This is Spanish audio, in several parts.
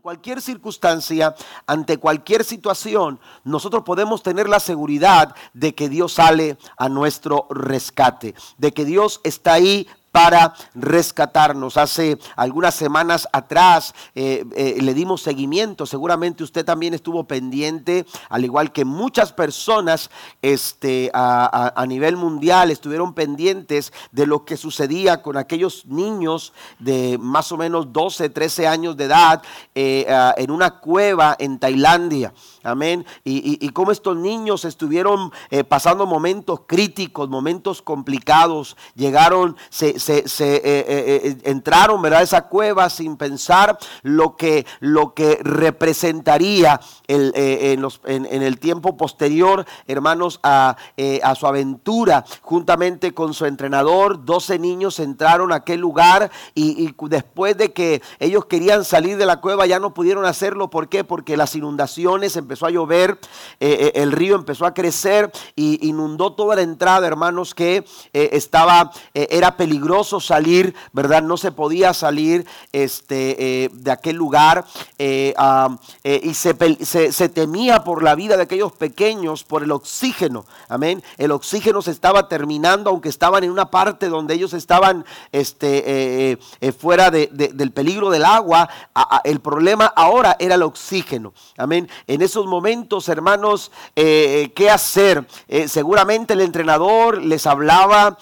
cualquier circunstancia, ante cualquier situación, nosotros podemos tener la seguridad de que Dios sale a nuestro rescate, de que Dios está ahí para rescatarnos. Hace algunas semanas atrás eh, eh, le dimos seguimiento, seguramente usted también estuvo pendiente, al igual que muchas personas este, a, nivel mundial estuvieron pendientes de lo que sucedía con aquellos niños de más o menos 12, 13 años de edad eh, en una cueva en Tailandia. Amén. Y, y, cómo estos niños estuvieron pasando momentos críticos, momentos complicados, llegaron, se, se, eh, eh, eh, entraron ¿verdad? esa cueva sin pensar lo que, lo que representaría el, en, los, en, el tiempo posterior, hermanos, a, a, su aventura. Juntamente con su entrenador, 12 niños entraron a aquel lugar y, y después de que ellos querían salir de la cueva ya no pudieron hacerlo. ¿Por qué? Porque las inundaciones, empezó a llover, el río empezó a crecer y inundó toda la entrada, hermanos, que estaba, era peligroso salir, ¿verdad? No se podía salir este, eh, de aquel lugar eh, eh, y se, se, temía por la vida de aquellos pequeños, por el oxígeno, amén. El oxígeno se estaba terminando, aunque estaban en una parte donde ellos estaban este, fuera del peligro del agua, el problema ahora era el oxígeno, amén. En esos momentos, hermanos, ¿qué hacer? seguramente el entrenador les hablaba,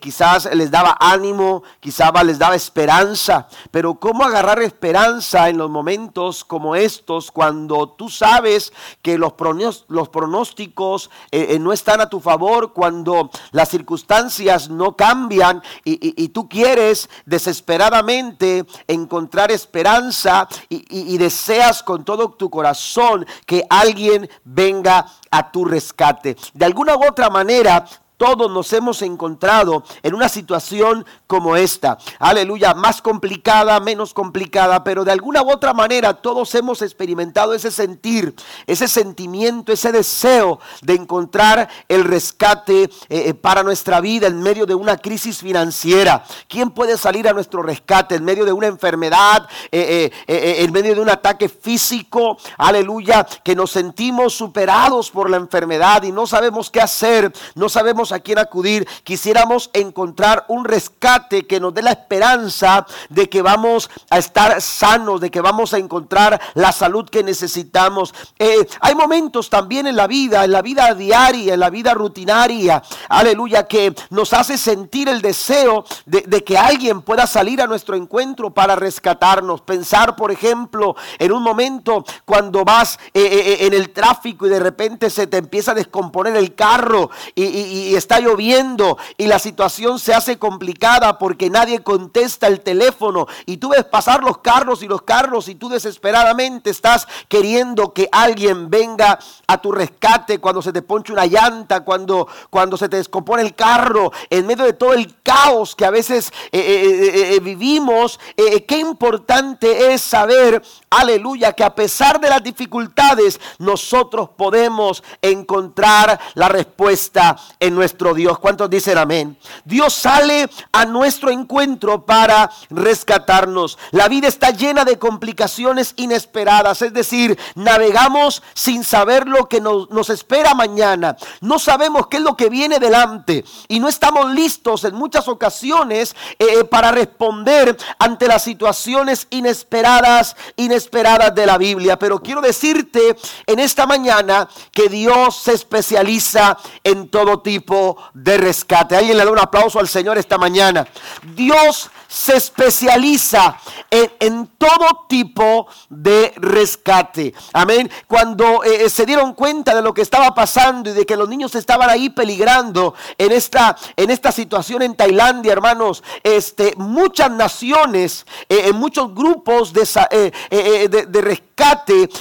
quizás les daba ánimo, quizá les daba esperanza, pero ¿cómo agarrar esperanza en los momentos como estos cuando tú sabes que los, pronósticos eh, eh, no están a tu favor, cuando las circunstancias no cambian y, tú quieres desesperadamente encontrar esperanza y deseas con todo tu corazón que alguien venga a tu rescate? De alguna u otra manera, todos nos hemos encontrado en una situación como esta. Aleluya, más complicada, menos complicada, pero de alguna u otra manera todos hemos experimentado ese sentir, ese sentimiento, ese deseo de encontrar el rescate eh, eh, para nuestra vida en medio de una crisis financiera. ¿Quién puede salir a nuestro rescate en medio de una enfermedad, eh, en medio de un ataque físico? Aleluya, que nos sentimos superados por la enfermedad y no sabemos qué hacer, no sabemos a quién acudir, quisiéramos encontrar un rescate que nos dé la esperanza de que vamos a estar sanos, de que vamos a encontrar la salud que necesitamos. Eh, hay momentos también en la vida, en la vida diaria, en la vida rutinaria, aleluya, que nos hace sentir el deseo de, que alguien pueda salir a nuestro encuentro para rescatarnos. Pensar, por ejemplo, en un momento cuando vas eh, eh, en el tráfico y de repente se te empieza a descomponer el carro y está lloviendo y la situación se hace complicada porque nadie contesta el teléfono y tú ves pasar los carros y los carros y tú desesperadamente estás queriendo que alguien venga a tu rescate cuando se te ponche una llanta, cuando, cuando se te descompone el carro, en medio de todo el caos que a veces eh, eh, eh, vivimos, qué importante es saber, aleluya, que a pesar de las dificultades nosotros podemos encontrar la respuesta en nuestra nuestro Dios. ¿Cuántos dicen amén? Dios sale a nuestro encuentro para rescatarnos. La vida está llena de complicaciones inesperadas, es decir, navegamos sin saber lo que nos, espera mañana. No sabemos qué es lo que viene delante y no estamos listos en muchas ocasiones eh, eh, para responder ante las situaciones inesperadas, inesperadas de la Biblia. Pero quiero decirte en esta mañana que Dios se especializa en todo tipo de rescate. Alguien le da un aplauso al Señor esta mañana. Dios se especializa en, todo tipo de rescate. Amén. Cuando eh, eh, se dieron cuenta de lo que estaba pasando y de que los niños estaban ahí peligrando en esta, en esta situación en Tailandia, hermanos, este, muchas naciones, eh, muchos grupos de, de, de rescate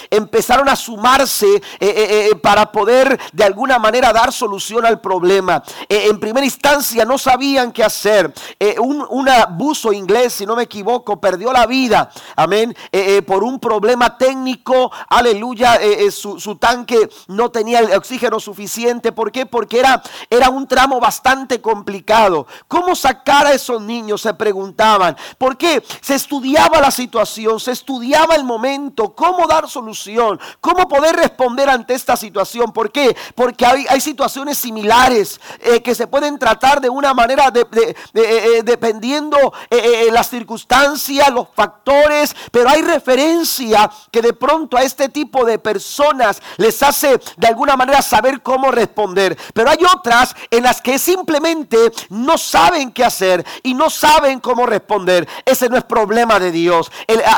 empezaron a sumarse eh, eh, eh, para poder de alguna manera dar solución al problema. en primera instancia no sabían qué hacer. una búsqueda inglés, si no me equivoco, perdió la vida, amén, eh, eh, por un problema técnico, aleluya, eh, su, tanque no tenía el oxígeno suficiente. ¿Por qué? Porque era, era un tramo bastante complicado. ¿Cómo sacar a esos niños? Se preguntaban. ¿Por qué? Se estudiaba la situación, se estudiaba el momento, cómo dar solución, cómo poder responder ante esta situación. ¿Por qué? Porque hay, situaciones similares que se pueden tratar de una manera de, dependiendo las circunstancias, los factores, pero hay referencia que de pronto a este tipo de personas les hace de alguna manera saber cómo responder. Pero hay otras en las que simplemente no saben qué hacer y no saben cómo responder. Ese no es problema de Dios.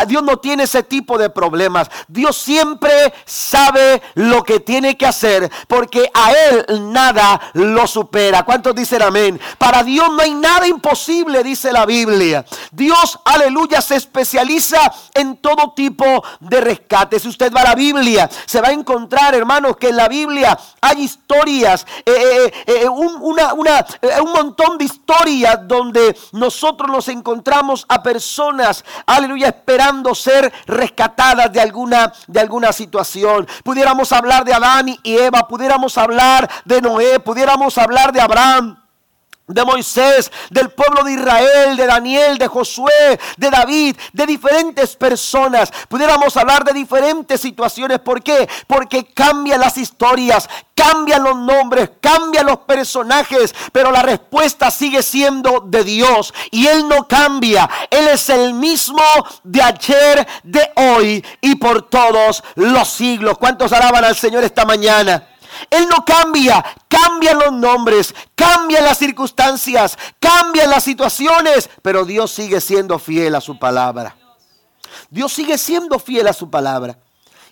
Dios no tiene ese tipo de problemas. Dios siempre sabe lo que tiene que hacer porque a Él nada lo supera. ¿Cuántos dicen amén? Para Dios no hay nada imposible, dice la Biblia. Dios, aleluya, se especializa en todo tipo de rescate. Si usted va a la Biblia, se va a encontrar, hermanos, que en la Biblia hay historias, eh, eh, eh, un, un montón de historias donde nosotros nos encontramos a personas, aleluya, esperando ser rescatadas de alguna, de alguna situación. Pudiéramos hablar de Adán y Eva, pudiéramos hablar de Noé, pudiéramos hablar de Abraham de Moisés, del pueblo de Israel, de Daniel, de Josué, de David, de diferentes personas. Pudiéramos hablar de diferentes situaciones. ¿Por qué? Porque cambian las historias, cambian los nombres, cambian los personajes, pero la respuesta sigue siendo de Dios. Y Él no cambia. Él es el mismo de ayer, de hoy y por todos los siglos. ¿Cuántos alaban al Señor esta mañana? Él no cambia, cambian los nombres, cambian las circunstancias, cambian las situaciones, pero Dios sigue siendo fiel a su palabra. Dios sigue siendo fiel a su palabra.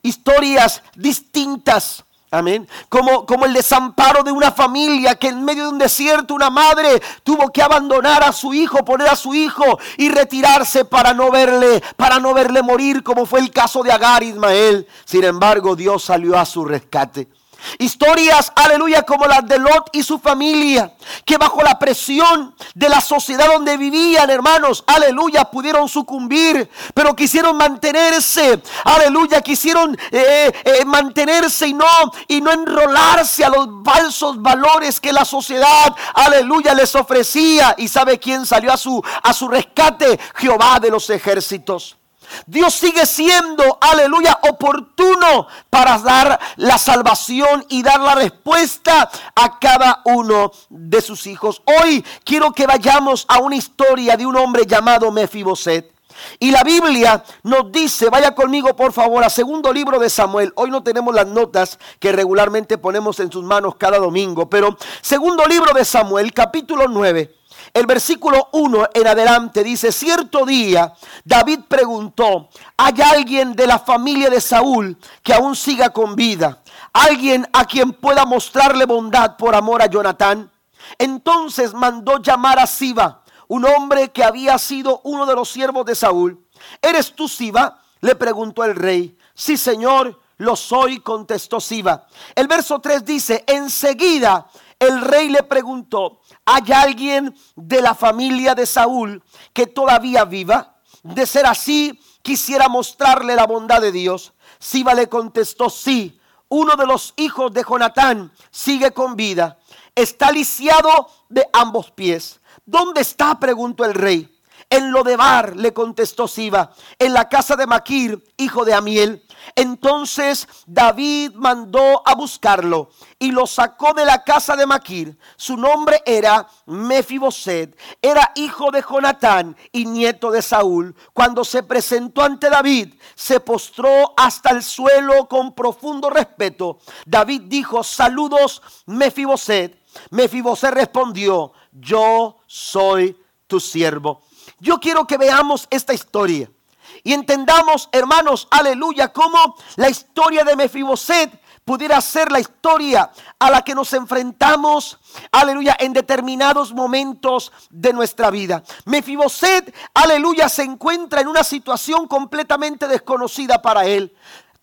Historias distintas. Amén. Como, como el desamparo de una familia que en medio de un desierto una madre tuvo que abandonar a su hijo, poner a su hijo y retirarse para no verle, para no verle morir, como fue el caso de Agar Ismael. Sin embargo, Dios salió a su rescate. Historias, aleluya, como las de Lot y su familia, que bajo la presión de la sociedad donde vivían, hermanos, aleluya, pudieron sucumbir, pero quisieron mantenerse, aleluya, quisieron eh, eh, mantenerse y no, y no enrolarse a los falsos valores que la sociedad, aleluya, les ofrecía. ¿Y sabe quién salió a su, a su rescate? Jehová de los ejércitos. Dios sigue siendo, aleluya, oportuno para dar la salvación y dar la respuesta a cada uno de sus hijos. Hoy quiero que vayamos a una historia de un hombre llamado Mefiboset. Y la Biblia nos dice, vaya conmigo por favor a segundo libro de Samuel. Hoy no tenemos las notas que regularmente ponemos en sus manos cada domingo, pero segundo libro de Samuel, capítulo 9. El versículo 1 en adelante dice, cierto día David preguntó, ¿hay alguien de la familia de Saúl que aún siga con vida? ¿Alguien a quien pueda mostrarle bondad por amor a Jonatán? Entonces mandó llamar a Siba, un hombre que había sido uno de los siervos de Saúl. ¿Eres tú Siba? le preguntó el rey. Sí, señor, lo soy, contestó Siba. El verso 3 dice, enseguida el rey le preguntó, ¿hay alguien de la familia de Saúl que todavía viva? De ser así, quisiera mostrarle la bondad de Dios. Siba le contestó, sí, uno de los hijos de Jonatán sigue con vida. Está lisiado de ambos pies. ¿Dónde está? preguntó el rey. En Lodebar, le contestó Siba, en la casa de Maquir, hijo de Amiel. Entonces David mandó a buscarlo y lo sacó de la casa de Maquir. Su nombre era Mefiboset, era hijo de Jonatán y nieto de Saúl. Cuando se presentó ante David, se postró hasta el suelo con profundo respeto. David dijo, saludos Mefiboset. Mefiboset respondió, yo soy tu siervo. Yo quiero que veamos esta historia. Y entendamos, hermanos, aleluya, cómo la historia de Mefiboset pudiera ser la historia a la que nos enfrentamos, aleluya, en determinados momentos de nuestra vida. Mefiboset, aleluya, se encuentra en una situación completamente desconocida para él.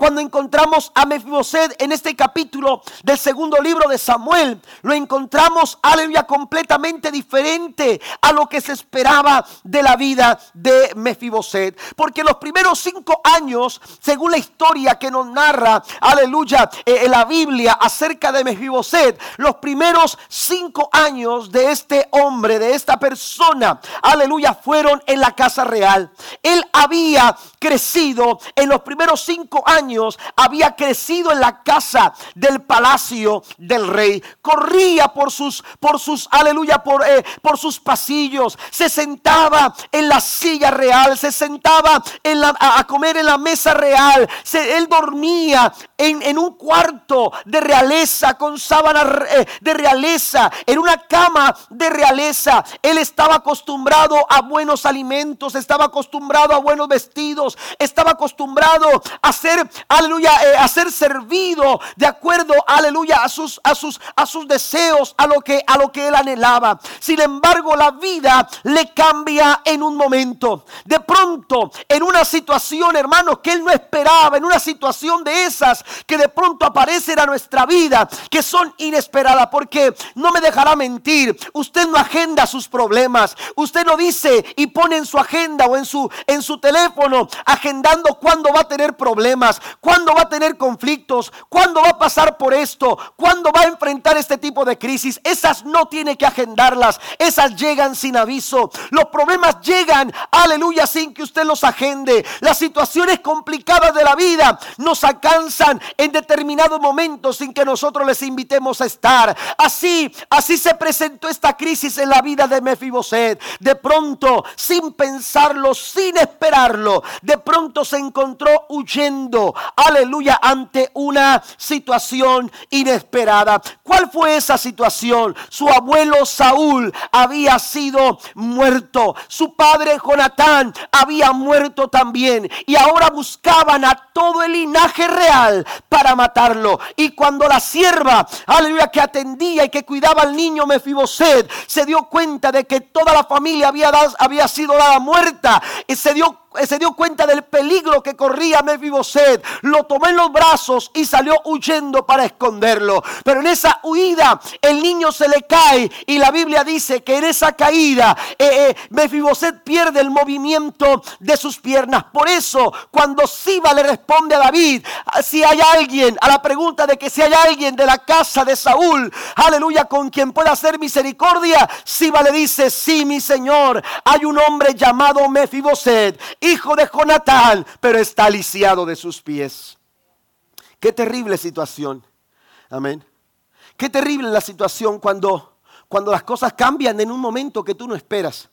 Cuando encontramos a Mefiboset en este capítulo del segundo libro de Samuel, lo encontramos, aleluya, completamente diferente a lo que se esperaba de la vida de Mefiboset. Porque los primeros cinco años, según la historia que nos narra, aleluya, eh, la Biblia acerca de Mefiboset, los primeros cinco años de este hombre, de esta persona, aleluya, fueron en la casa real. Él había crecido en los primeros cinco años, había crecido en la casa del palacio del rey. Corría por sus, por sus, aleluya, por, eh, por sus pasillos. Se sentaba en la silla real, se sentaba a, comer en la mesa real. Él dormía en, en, un cuarto de realeza, con sábana eh, de realeza, en una cama de realeza. Él estaba acostumbrado a buenos alimentos, estaba acostumbrado a buenos vestidos, estaba acostumbrado a ser, aleluya, eh, a ser servido de acuerdo, aleluya, a sus, a sus, a sus deseos, a lo que, a lo que él anhelaba. Sin embargo, la vida le cambia en un momento. De pronto, en una situación, hermanos, que él no esperaba, en una situación de esas que de pronto aparecen a nuestra vida, que son inesperadas, porque no me dejará mentir, usted no agenda sus problemas, usted no dice y pone en su agenda o en su, en su teléfono, agendando cuándo va a tener problemas, cuándo va a tener conflictos, cuándo va a pasar por esto, cuándo va a enfrentar este tipo de crisis. Esas no tiene que agendarlas, esas llegan sin aviso. Los problemas llegan, aleluya, sin que usted los agende. Las situaciones complicadas de la vida nos alcanzan en determinados momentos sin que nosotros les invitemos a estar. Así, así se presentó esta crisis en la vida de Mefiboset. De pronto, sin pensarlo, sin esperarlo, de pronto se encontró huyendo, aleluya, ante una situación inesperada. ¿Cuál fue esa situación? Su abuelo Saúl había sido muerto, su padre Jonatán había muerto también y ahora buscaban a todo el linaje real para matarlo. Y cuando la sierva, aleluya, que atendía y que cuidaba al niño Mefiboset, se dio cuenta de que toda la familia había, había sido dada muerta y se dio eh, se dio cuenta del peligro que corría Mefiboset, lo tomó en los brazos y salió huyendo para esconderlo. Pero en esa huida el niño se le cae y la Biblia dice que en esa caída eh, eh, Mefiboset pierde el movimiento de sus piernas. Por eso cuando Siba le responde a David, ah, si hay alguien, a la pregunta de que si hay alguien de la casa de Saúl, aleluya, con quien pueda hacer misericordia, Siba le dice, sí mi Señor, hay un hombre llamado Mefiboset hijo de Jonatán, pero está lisiado de sus pies. Qué terrible situación. Amén. Qué terrible la situación cuando, cuando las cosas cambian en un momento que tú no esperas.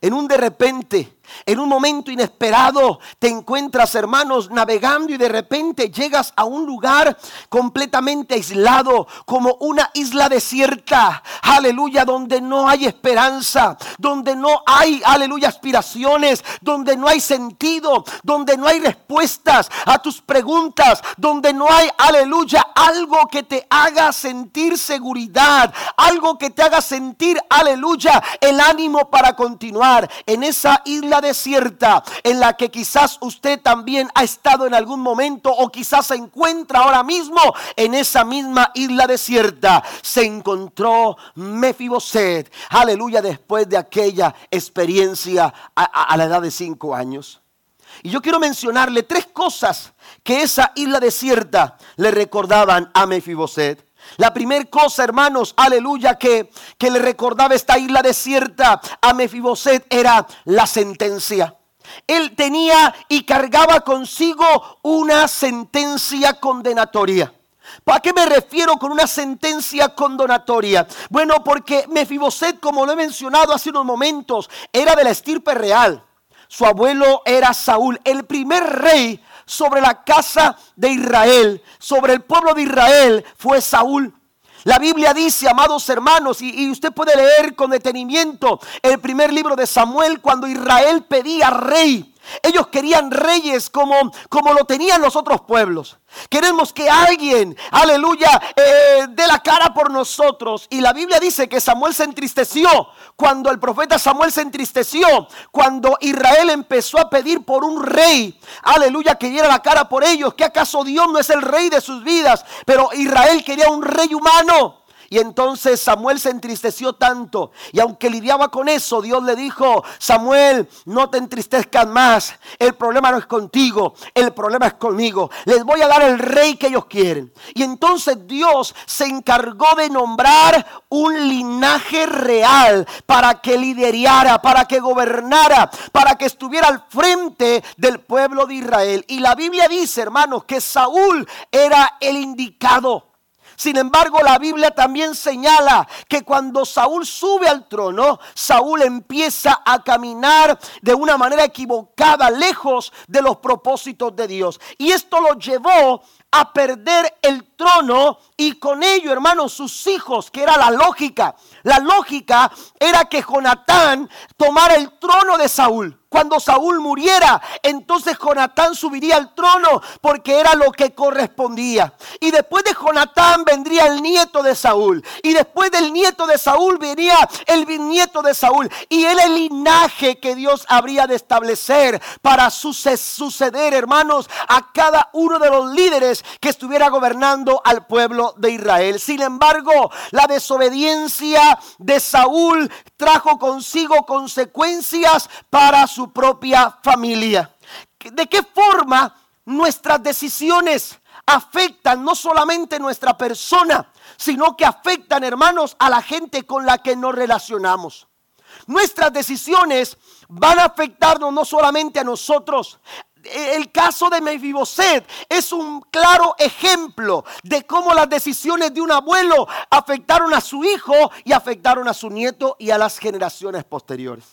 En un de repente, en un momento inesperado te encuentras, hermanos, navegando y de repente llegas a un lugar completamente aislado, como una isla desierta, aleluya, donde no hay esperanza, donde no hay, aleluya, aspiraciones, donde no hay sentido, donde no hay respuestas a tus preguntas, donde no hay, aleluya, algo que te haga sentir seguridad, algo que te haga sentir, aleluya, el ánimo para continuar en esa isla desierta en la que quizás usted también ha estado en algún momento o quizás se encuentra ahora mismo en esa misma isla desierta, se encontró Mefiboset, aleluya, después de aquella experiencia a, la edad de cinco años. Y yo quiero mencionarle tres cosas que esa isla desierta le recordaban a Mefiboset. La primera cosa, hermanos, aleluya, que, que le recordaba esta isla desierta a Mefiboset era la sentencia. Él tenía y cargaba consigo una sentencia condenatoria. ¿Para qué me refiero con una sentencia condenatoria? Bueno, porque Mefiboset, como lo he mencionado hace unos momentos, era de la estirpe real. Su abuelo era Saúl, el primer rey sobre la casa de Israel, sobre el pueblo de Israel, fue Saúl. La Biblia dice, amados hermanos, y, usted puede leer con detenimiento el primer libro de Samuel, cuando Israel pedía rey Ellos querían reyes como, como lo tenían los otros pueblos. Queremos que alguien, aleluya, eh, dé la cara por nosotros. Y la Biblia dice que Samuel se entristeció cuando el profeta Samuel se entristeció, cuando Israel empezó a pedir por un rey, aleluya, que diera la cara por ellos. ¿Que acaso Dios no es el rey de sus vidas? Pero Israel quería un rey humano. Y entonces Samuel se entristeció tanto. Y aunque lidiaba con eso, Dios le dijo, Samuel, no te entristezcas más. El problema no es contigo, el problema es conmigo. Les voy a dar el rey que ellos quieren. Y entonces Dios se encargó de nombrar un linaje real para que liderara, para que gobernara, para que estuviera al frente del pueblo de Israel. Y la Biblia dice, hermanos, que Saúl era el indicado. Sin embargo, la Biblia también señala que cuando Saúl sube al trono, Saúl empieza a caminar de una manera equivocada, lejos de los propósitos de Dios. Y esto lo llevó a perder el trono y con ello, hermanos, sus hijos, que era la lógica. La lógica era que Jonatán tomara el trono de Saúl. Cuando Saúl muriera, entonces Jonatán subiría al trono porque era lo que correspondía. Y después de Jonatán vendría el nieto de Saúl. Y después del nieto de Saúl venía el bisnieto de Saúl. Y era el linaje que Dios habría de establecer para suceder, hermanos, a cada uno de los líderes que estuviera gobernando al pueblo de Israel. Sin embargo, la desobediencia de Saúl trajo consigo consecuencias para su propia familia. ¿De qué forma nuestras decisiones afectan no solamente nuestra persona, sino que afectan, hermanos, a la gente con la que nos relacionamos? Nuestras decisiones van a afectarnos no solamente a nosotros, el caso de Mefiboset es un claro ejemplo de cómo las decisiones de un abuelo afectaron a su hijo y afectaron a su nieto y a las generaciones posteriores.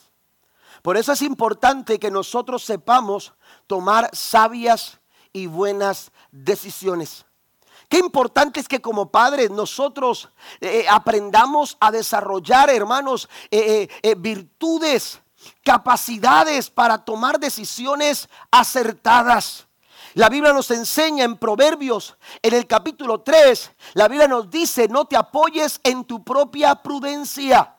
Por eso es importante que nosotros sepamos tomar sabias y buenas decisiones. Qué importante es que como padres nosotros eh, aprendamos a desarrollar, hermanos, eh, eh, virtudes, capacidades para tomar decisiones acertadas. La Biblia nos enseña en Proverbios, en el capítulo 3, la Biblia nos dice, no te apoyes en tu propia prudencia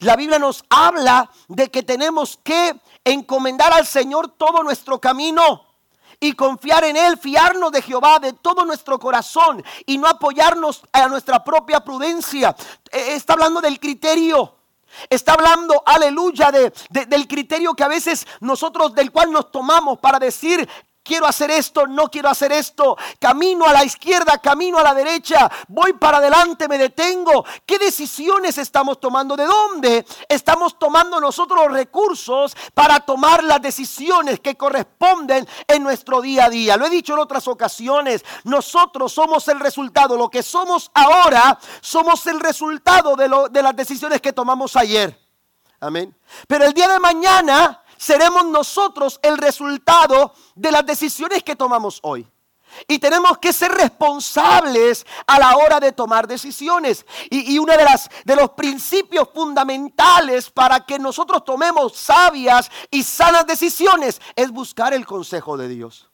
la Biblia nos habla de que tenemos que encomendar al Señor todo nuestro camino y confiar en Él, fiarnos de Jehová de todo nuestro corazón y no apoyarnos a nuestra propia prudencia. Eh, está hablando del criterio. Está hablando, aleluya, de, del criterio que a veces nosotros, del cual nos tomamos para decir quiero hacer esto, no quiero hacer esto, camino a la izquierda, camino a la derecha, voy para adelante, me detengo. ¿Qué decisiones estamos tomando? ¿De dónde estamos tomando nosotros los recursos para tomar las decisiones que corresponden en nuestro día a día? Lo he dicho en otras ocasiones, nosotros somos el resultado, lo que somos ahora, somos el resultado de, de las decisiones que tomamos ayer. Amén. Pero el día de mañana seremos nosotros el resultado de las decisiones que tomamos hoy. Y tenemos que ser responsables a la hora de tomar decisiones. Y, uno de, las, de los principios fundamentales para que nosotros tomemos sabias y sanas decisiones es buscar el consejo de Dios.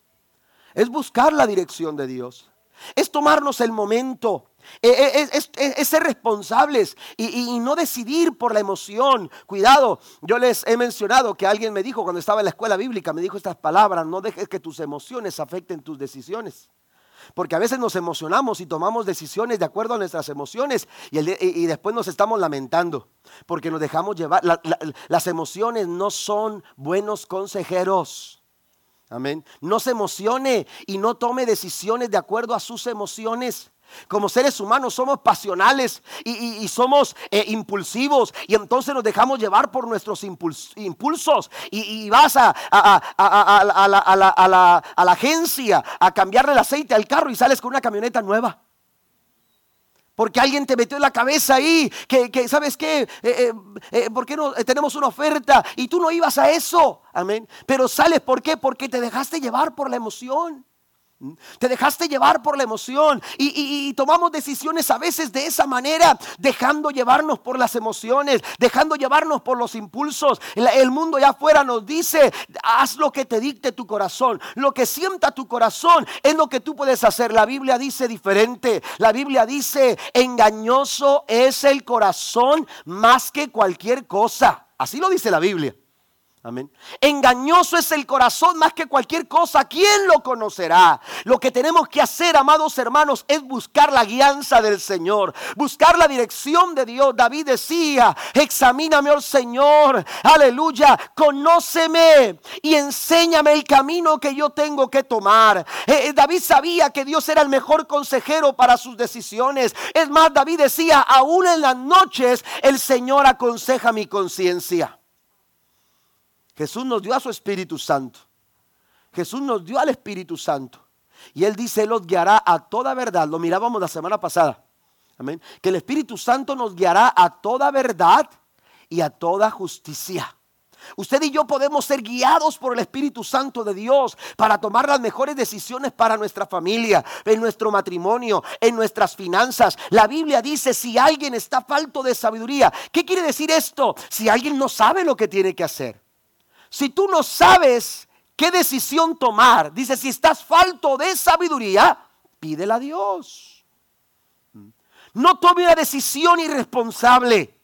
Es buscar la dirección de Dios. Es tomarnos el momento eh, eh, es, ser responsables y, no decidir por la emoción. Cuidado, yo les he mencionado que alguien me dijo cuando estaba en la escuela bíblica, me dijo estas palabras, no dejes que tus emociones afecten tus decisiones. Porque a veces nos emocionamos y tomamos decisiones de acuerdo a nuestras emociones y, después nos estamos lamentando porque nos dejamos llevar. las emociones no son buenos consejeros. Amén. No se emocione y no tome decisiones de acuerdo a sus emociones. Como seres humanos somos pasionales y, somos eh, impulsivos y entonces nos dejamos llevar por nuestros impulsos y, vas a, la, agencia a cambiarle el aceite al carro y sales con una camioneta nueva. Porque alguien te metió en la cabeza ahí, que, ¿sabes qué? Eh, eh, ¿Por qué no tenemos una oferta? Y tú no ibas a eso, amén. Pero sales, ¿por qué? Porque te dejaste llevar por la emoción. Te dejaste llevar por la emoción y, tomamos decisiones a veces de esa manera, dejando llevarnos por las emociones, dejando llevarnos por los impulsos. El, mundo allá afuera nos dice, haz lo que te dicte tu corazón, lo que sienta tu corazón es lo que tú puedes hacer. La Biblia dice diferente, la Biblia dice, engañoso es el corazón más que cualquier cosa. Así lo dice la Biblia. Amén. Engañoso es el corazón más que cualquier cosa. ¿Quién lo conocerá? Lo que tenemos que hacer, amados hermanos, es buscar la guianza del Señor, buscar la dirección de Dios. David decía, examíname, oh Señor, aleluya, conóceme y enséñame el camino que yo tengo que tomar. Eh, eh, David sabía que Dios era el mejor consejero para sus decisiones. Es más, David decía, aún en las noches el Señor aconseja mi conciencia. Jesús nos dio a su Espíritu Santo. Jesús nos dio al Espíritu Santo. Y Él dice, Él los guiará a toda verdad. Lo mirábamos la semana pasada. Amén. Que el Espíritu Santo nos guiará a toda verdad y a toda justicia. Usted y yo podemos ser guiados por el Espíritu Santo de Dios para tomar las mejores decisiones para nuestra familia, en nuestro matrimonio, en nuestras finanzas. La Biblia dice, si alguien está falto de sabiduría, ¿qué quiere decir esto? Si alguien no sabe lo que tiene que hacer. Si tú no sabes qué decisión tomar, dice, si estás falto de sabiduría, pídela a Dios. No tome una decisión irresponsable.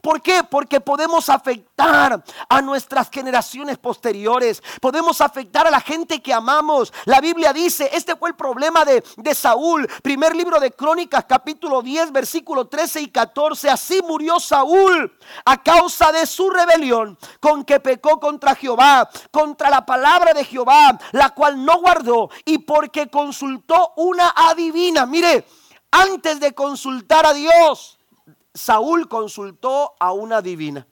¿Por qué? Porque podemos afectar a nuestras generaciones posteriores. Podemos afectar a la gente que amamos. La Biblia dice, este fue el problema de, de, Saúl. Primer libro de Crónicas, capítulo 10, versículo 13 y 14. Así murió Saúl a causa de su rebelión con que pecó contra Jehová, contra la palabra de Jehová, la cual no guardó y porque consultó una adivina. Mire, antes de consultar a Dios Saúl consultó a una divina,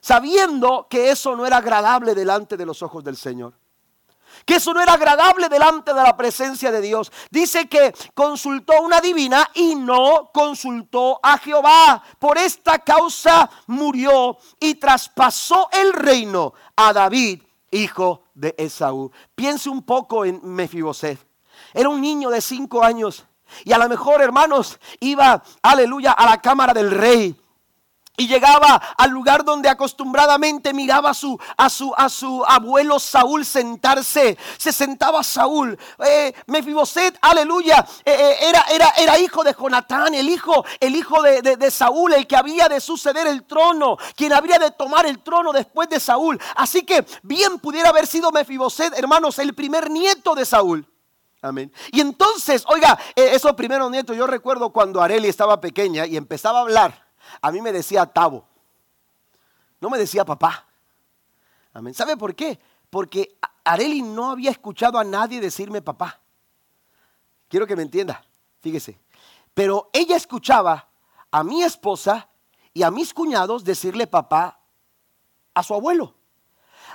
sabiendo que eso no era agradable delante de los ojos del Señor. Que eso no era agradable delante de la presencia de Dios. Dice que consultó a una divina y no consultó a Jehová. Por esta causa murió y traspasó el reino a David, hijo de Esaú. Piense un poco en Mefiboset. Era un niño de cinco años y a lo mejor, hermanos, iba, aleluya, a la cámara del rey. Y llegaba al lugar donde acostumbradamente miraba a su, a su, a su abuelo Saúl sentarse. Se sentaba Saúl. Eh, Mefiboset, aleluya, eh, eh, era, era, era, hijo de Jonatán, el hijo, el hijo de, de, Saúl, el que había de suceder el trono, quien habría de tomar el trono después de Saúl. Así que bien pudiera haber sido Mefiboset, hermanos, el primer nieto de Saúl. Amén. Y entonces, oiga, e, esos primeros nietos, yo recuerdo cuando Areli estaba pequeña y empezaba a hablar, a mí me decía Tavo. No me decía papá. Amén. ¿Sabe por qué? Porque Areli no había escuchado a nadie decirme papá. Quiero que me entienda, fíjese. Pero ella escuchaba a mi esposa y a mis cuñados decirle papá a su abuelo.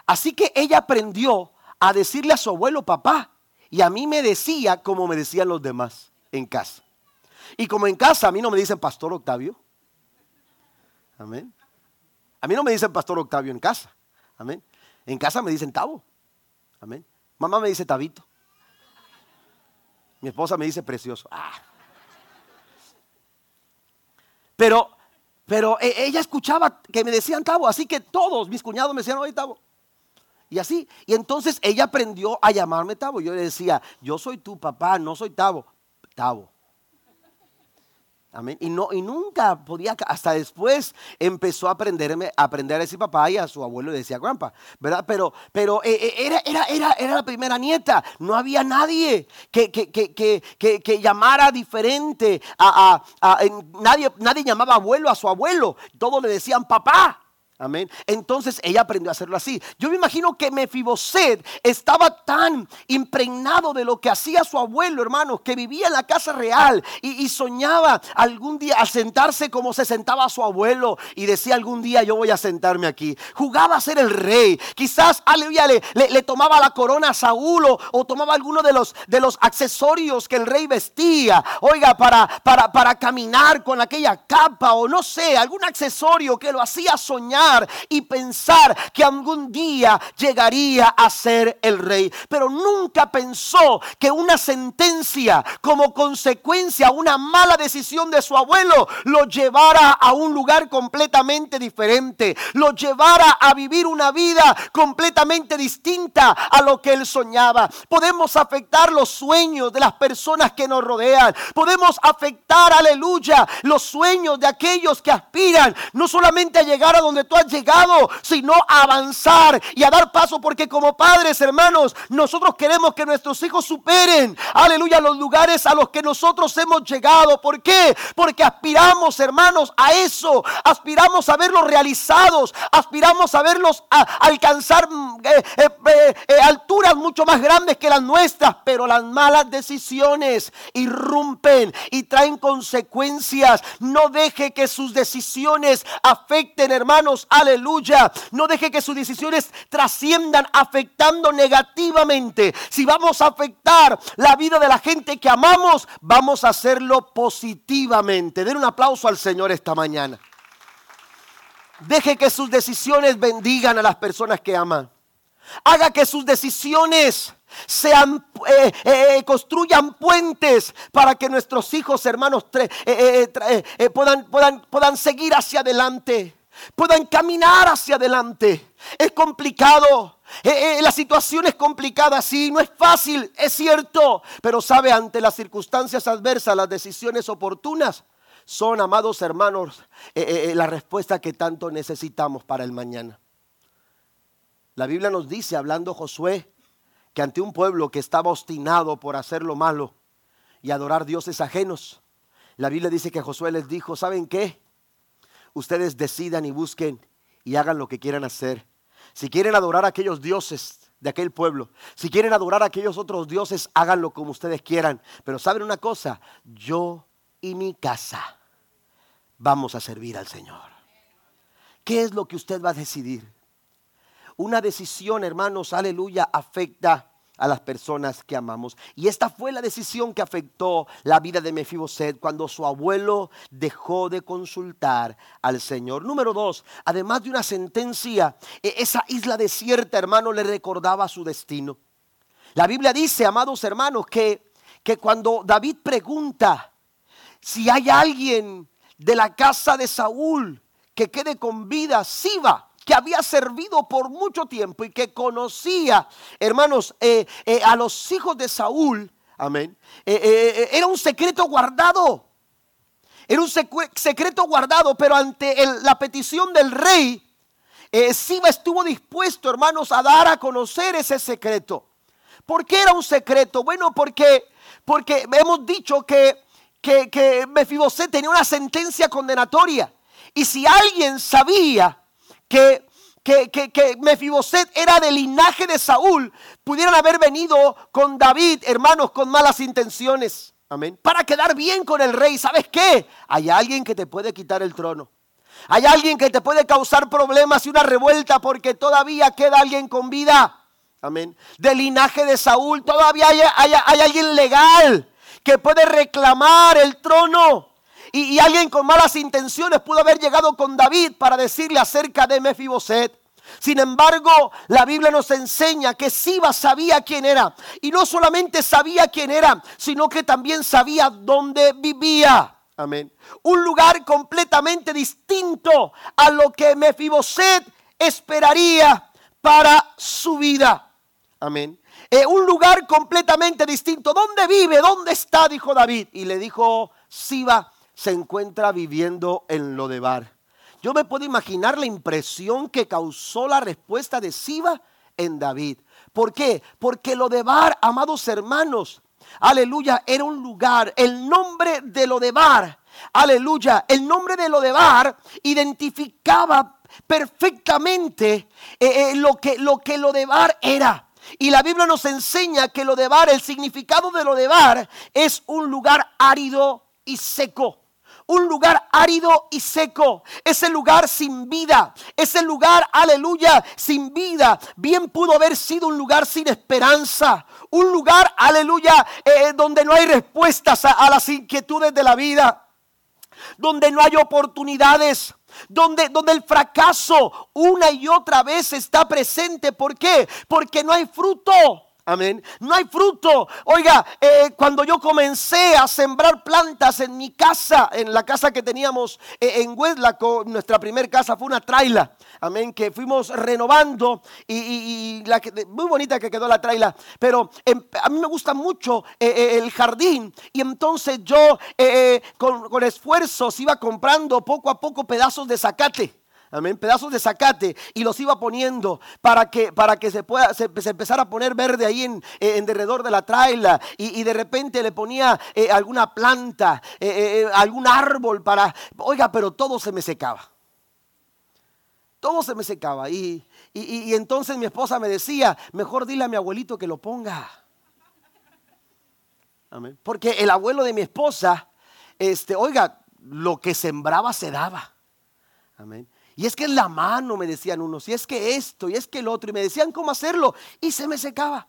Así que ella aprendió a decirle a su abuelo papá. Y a mí me decía como me decían los demás en casa. Y como en casa a mí no me dicen Pastor Octavio. Amén. A mí no me dicen Pastor Octavio en casa. Amén. En casa me dicen Tavo. Amén. Mamá me dice Tabito. Mi esposa me dice precioso. Ah. Pero, pero e, ella escuchaba que me decían Tavo, así que todos mis cuñados me decían, oye Tavo. Y así. Y entonces ella aprendió a llamarme Tavo. Yo le decía, yo soy tu papá, no soy Tavo. Tavo. Amén. Y, no, y nunca podía, hasta después empezó a aprenderme, a aprender a decir papá y a su abuelo le decía grandpa, ¿verdad? Pero, pero eh, eh, era, era, era, era, la primera nieta, no había nadie que, que, que, que llamara diferente, a, a, a, nadie, nadie llamaba abuelo a su abuelo, todos le decían papá. Amén. Entonces ella aprendió a hacerlo así. Yo me imagino que Mefiboset estaba tan impregnado de lo que hacía su abuelo, hermano, que vivía en la casa real y, soñaba algún día a sentarse como se sentaba su abuelo y decía algún día yo voy a sentarme aquí. Jugaba a ser el rey. Quizás, aleluya, le, le, tomaba la corona a Saúl o, tomaba alguno de los, de los accesorios que el rey vestía. Oiga, para, para, para caminar con aquella capa o no sé, algún accesorio que lo hacía soñar y pensar que algún día llegaría a ser el rey. Pero nunca pensó que una sentencia como consecuencia, una mala decisión de su abuelo, lo llevara a un lugar completamente diferente, lo llevara a vivir una vida completamente distinta a lo que él soñaba. Podemos afectar los sueños de las personas que nos rodean. Podemos afectar, aleluya, los sueños de aquellos que aspiran no solamente a llegar a donde tú llegado, sino a avanzar y a dar paso, porque como padres, hermanos, nosotros queremos que nuestros hijos superen, aleluya, los lugares a los que nosotros hemos llegado. ¿Por qué? Porque aspiramos, hermanos, a eso. Aspiramos a verlos realizados, aspiramos a verlos a alcanzar eh, eh, eh, alturas mucho más grandes que las nuestras, pero las malas decisiones irrumpen y traen consecuencias. No deje que sus decisiones afecten, hermanos, aleluya. No deje que sus decisiones trasciendan afectando negativamente. Si vamos a afectar la vida de la gente que amamos, vamos a hacerlo positivamente. Den un aplauso al Señor esta mañana. Deje que sus decisiones bendigan a las personas que aman. Haga que sus decisiones sean, eh, eh, construyan puentes para que nuestros hijos, hermanos, eh, puedan, puedan, puedan seguir hacia adelante, puedan caminar hacia adelante. Es complicado. la situación es complicada, sí, no es fácil, es cierto, pero sabe, ante las circunstancias adversas, las decisiones oportunas son, amados hermanos, la respuesta que tanto necesitamos para el mañana. La Biblia nos dice, hablando Josué, que ante un pueblo que estaba obstinado por hacer lo malo y adorar dioses ajenos, la Biblia dice que Josué les dijo, ¿saben qué? Ustedes decidan y busquen y hagan lo que quieran hacer. Si quieren adorar a aquellos dioses de aquel pueblo, si quieren adorar a aquellos otros dioses, háganlo como ustedes quieran. Pero saben una cosa, yo y mi casa vamos a servir al Señor. ¿Qué es lo que usted va a decidir? Una decisión, hermanos, aleluya, afecta a las personas que amamos. Y esta fue la decisión que afectó la vida de Mefiboset cuando su abuelo dejó de consultar al Señor. Número dos, además de una sentencia, e-, esa isla desierta, hermano, le recordaba su destino. La Biblia dice, amados hermanos, que, que cuando David pregunta si hay alguien de la casa de Saúl que quede con vida, Siba que había servido por mucho tiempo y que conocía, hermanos, eh, eh, a los hijos de Saúl, amén, eh, era un secreto guardado. Era un secreto guardado, pero ante la petición del rey, Siba estuvo dispuesto, hermanos, a dar a conocer ese secreto. ¿Por qué era un secreto? Bueno, porque, porque hemos dicho que, que, que Mefiboset tenía una sentencia condenatoria. Y si alguien sabía que, que, que, Mefiboset era del linaje de Saúl, pudieran haber venido con David, hermanos, con malas intenciones. Amén. Para quedar bien con el rey. ¿Sabes qué? Hay alguien que te puede quitar el trono. Hay alguien que te puede causar problemas y una revuelta porque todavía queda alguien con vida. Amén. Del linaje de Saúl todavía hay, hay alguien legal que puede reclamar el trono. Y, alguien con malas intenciones pudo haber llegado con David para decirle acerca de Mefiboset. Sin embargo, la Biblia nos enseña que Siba sabía quién era. Y no solamente sabía quién era, sino que también sabía dónde vivía. Amén. Un lugar completamente distinto a lo que Mefiboset esperaría para su vida. Amén. Eh, un lugar completamente distinto. ¿Dónde vive? ¿Dónde está? Dijo David. Y le dijo Siba, se encuentra viviendo en Lodebar. Yo me puedo imaginar la impresión que causó la respuesta de Siba en David. ¿Por qué? Porque Lodebar, amados hermanos, aleluya, era un lugar, el nombre de Lodebar, aleluya, el nombre de Lodebar identificaba perfectamente eh, eh, lo, que, lo que Lodebar era. Y la Biblia nos enseña que Lodebar, el significado de Lodebar es un lugar árido y seco un lugar árido y seco. Ese lugar sin vida. Ese lugar, aleluya, sin vida. Bien pudo haber sido un lugar sin esperanza. Un lugar, aleluya, eh, donde no hay respuestas a las inquietudes de la vida. Donde no hay oportunidades donde, donde el fracaso una y otra vez está presente. ¿Por qué? Porque no hay fruto. Amén. No hay fruto. Oiga, eh, cuando yo comencé a sembrar plantas en mi casa, en la casa que teníamos eh, en Hueslaco, nuestra primera casa fue una traila. Amén. Que fuimos renovando y, la muy bonita que quedó la traila. Pero em, a mí me gusta mucho eh, el jardín. Y entonces yo con, con esfuerzos iba comprando poco a poco pedazos de zacate. Amén. Pedazos de zacate y los iba poniendo para que, para que se, pueda, se, empezara a poner verde ahí en, en derredor de la traila. Y, de repente le ponía eh, alguna planta, eh, eh, algún árbol para. Oiga, pero todo se me secaba. Todo se me secaba. Y, y, entonces mi esposa me decía: Mejor dile a mi abuelito que lo ponga. Porque el abuelo de mi esposa, este, oiga, lo que sembraba se daba. Amén. Y es que es la mano, me decían unos, y es que esto, y es que el otro, y me decían cómo hacerlo, y se me secaba.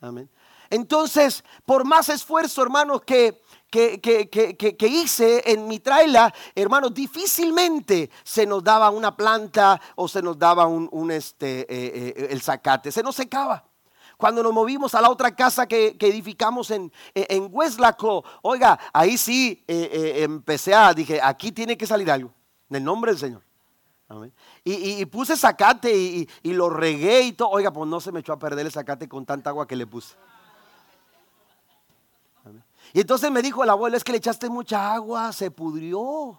Amén. Entonces, por más esfuerzo, hermanos, que, que, que, hice en mi traila, hermanos, difícilmente se nos daba una planta o se nos daba un, este, eh, eh, el zacate, se nos secaba. Cuando nos movimos a la otra casa que, edificamos en, en Hueslaco, oiga, ahí sí eh, empecé a, dije, aquí tiene que salir algo, en el nombre del Señor. Y, puse zacate y, lo regué y todo. Oiga, pues no se me echó a perder el zacate con tanta agua que le puse. Y entonces me dijo el abuelo, es que le echaste mucha agua, se pudrió.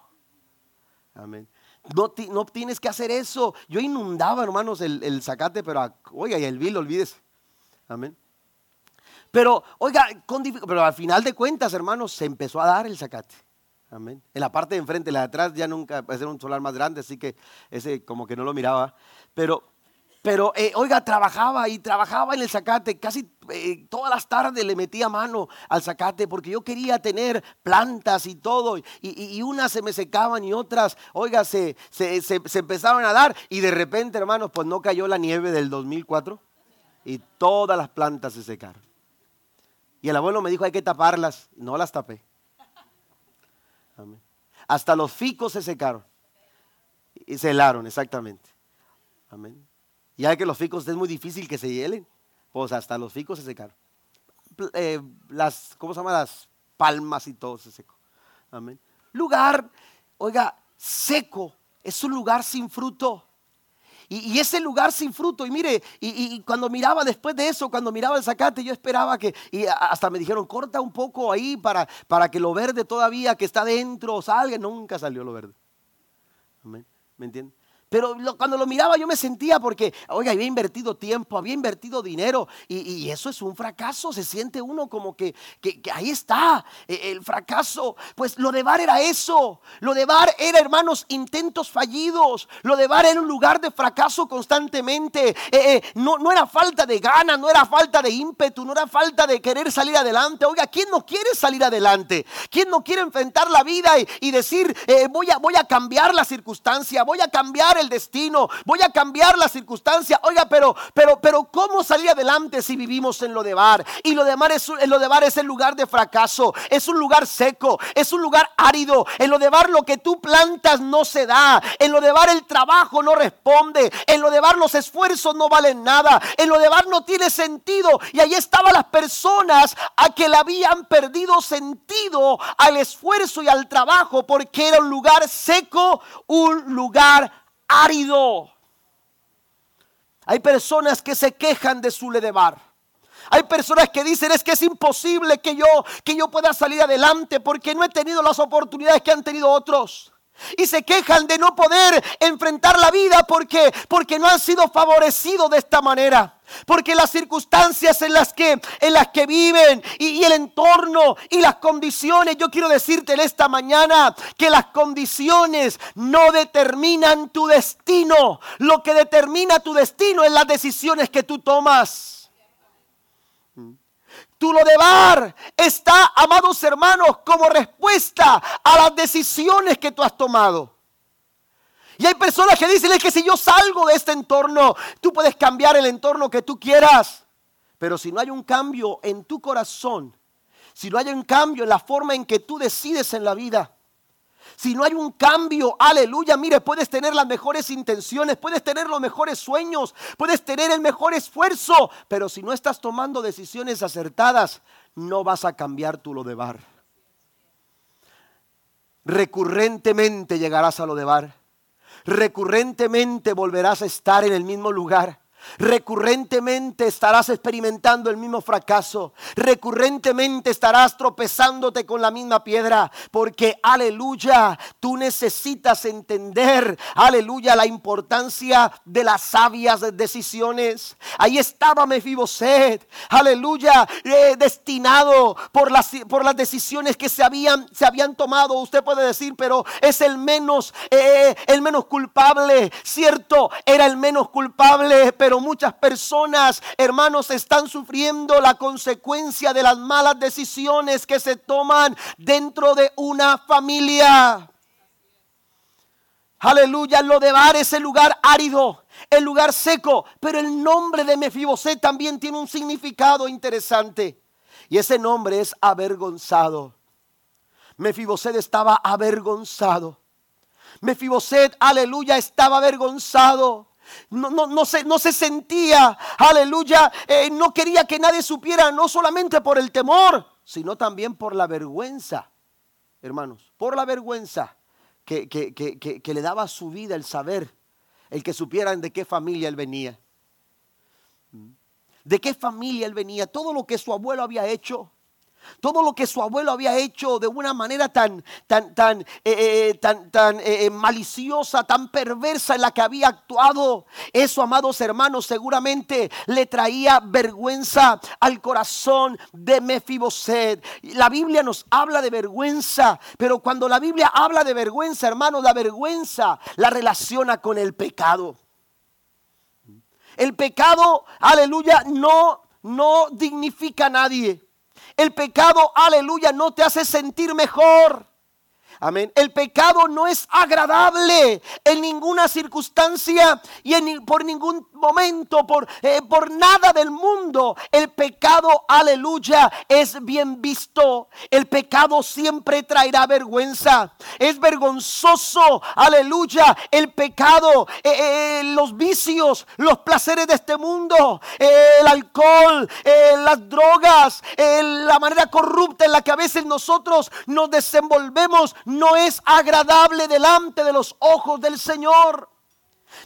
Amén. No, no tienes que hacer eso. Yo inundaba, hermanos, el, el zacate, pero oiga, y el vil, olvídese. Amén. Pero, oiga, pero al final de cuentas, hermanos, se empezó a dar el zacate. Amén. En la parte de enfrente, la de atrás ya nunca, ser un solar más grande, así que ese como que no lo miraba. Pero, pero eh, oiga, trabajaba y trabajaba en el zacate. Casi eh, todas las tardes le metía mano al zacate porque yo quería tener plantas y todo. Y, unas se me secaban y otras, oiga, se, se, se, se empezaban a dar. Y de repente, hermanos, pues no cayó la nieve del 2004 y todas las plantas se secaron. Y el abuelo me dijo, hay que taparlas. No las tapé. Hasta los ficos se secaron. Y se helaron, exactamente. Amén. Ya que los ficos es muy difícil que se hielen. Pues hasta los ficos se secaron. Eh, las, ¿cómo se llama? Las palmas y todo se secó. Amén. Lugar, oiga, seco. Es un lugar sin fruto. Y, ese lugar sin fruto, y mire, y, cuando miraba después de eso, cuando miraba el zacate, yo esperaba que, y hasta me dijeron, corta un poco ahí para, para que lo verde todavía que está dentro salga. Nunca salió lo verde. ¿Me entienden? Pero cuando lo miraba yo me sentía porque, oiga, había invertido tiempo, había invertido dinero y, eso es un fracaso. Se siente uno como que, ahí está e, el fracaso. Pues lo de Bar era eso. Lo de Bar era, hermanos, intentos fallidos. Lo de Bar era un lugar de fracaso constantemente. Eh, eh, no, no era falta de ganas, no era falta de ímpetu, no era falta de querer salir adelante. Oiga, ¿quién no quiere salir adelante? ¿Quién no quiere enfrentar la vida y, decir, eh, voy, a, voy a cambiar la circunstancia, voy a cambiar el destino, voy a cambiar la circunstancia. Oiga, pero, pero, pero, ¿cómo salir adelante si vivimos en lo de bar? Y lo de bar es, lo de es el lugar de fracaso, es un lugar seco, es un lugar árido. En lo de bar lo que tú plantas no se da. En lo de bar el trabajo no responde. En lo de bar los esfuerzos no valen nada. En lo de bar no tiene sentido. Y ahí estaban las personas a que le habían perdido sentido al esfuerzo y al trabajo porque era un lugar seco, un lugar árido. Hay personas que se quejan de su ledebar. Hay personas que dicen es que es imposible que yo que yo pueda salir adelante porque no he tenido las oportunidades que han tenido otros. Y se quejan de no poder enfrentar la vida porque porque no han sido favorecidos de esta manera. Porque las circunstancias en las que, en las que viven y, el entorno y las condiciones, yo quiero decirte en esta mañana que las condiciones no determinan tu destino. Lo que determina tu destino es las decisiones que tú tomas. Tu lo de bar está, amados hermanos, como respuesta a las decisiones que tú has tomado. Y hay personas que dicen es que si yo salgo de este entorno, tú puedes cambiar el entorno que tú quieras. Pero si no hay un cambio en tu corazón, si no hay un cambio en la forma en que tú decides en la vida, si no hay un cambio, aleluya, mire, puedes tener las mejores intenciones, puedes tener los mejores sueños, puedes tener el mejor esfuerzo, pero si no estás tomando decisiones acertadas, no vas a cambiar tu lo de bar. Recurrentemente llegarás a lo de bar. Recurrentemente volverás a estar en el mismo lugar. Recurrentemente estarás experimentando el mismo fracaso. Recurrentemente estarás tropezándote con la misma piedra. Porque, aleluya, tú necesitas entender, aleluya, la importancia de las sabias decisiones. Ahí estaba Mefiboset, aleluya, eh, destinado por las, por las decisiones que se habían, se habían tomado. Usted puede decir, pero es el menos, eh, el menos culpable. Cierto, era el menos culpable, pero muchas personas, hermanos, están sufriendo la consecuencia de las malas decisiones que se toman dentro de una familia. Aleluya, lo de Bar es el lugar árido, el lugar seco, pero el nombre de Mefiboset también tiene un significado interesante. Y ese nombre es avergonzado. Mefiboset estaba avergonzado. Mefiboset, aleluya, estaba avergonzado. No, no, no, se, no se sentía, aleluya, eh, no quería que nadie supiera, no solamente por el temor, sino también por la vergüenza, hermanos, por la vergüenza que, que, que, que le daba su vida el saber, el que supieran de qué familia él venía. De qué familia él venía, todo lo que su abuelo había hecho, todo lo que su abuelo había hecho de una manera tan, tan, tan, eh, eh, tan, tan eh, maliciosa, tan perversa en la que había actuado. Eso, amados hermanos, seguramente le traía vergüenza al corazón de Mefiboset. La Biblia nos habla de vergüenza, pero cuando la Biblia habla de vergüenza, hermanos, la vergüenza la relaciona con el pecado. El pecado, aleluya, no, no dignifica a nadie. El pecado, aleluya, no te hace sentir mejor. Amén. El pecado no es agradable en ninguna circunstancia y en, por ningún momento, por, eh, por nada del mundo. El pecado, aleluya, es bien visto. El pecado siempre traerá vergüenza. Es vergonzoso, aleluya. El pecado, eh, eh, los vicios, los placeres de este mundo, el alcohol, las drogas, la manera corrupta en la que a veces nosotros nos desenvolvemos no es agradable delante de los ojos del Señor.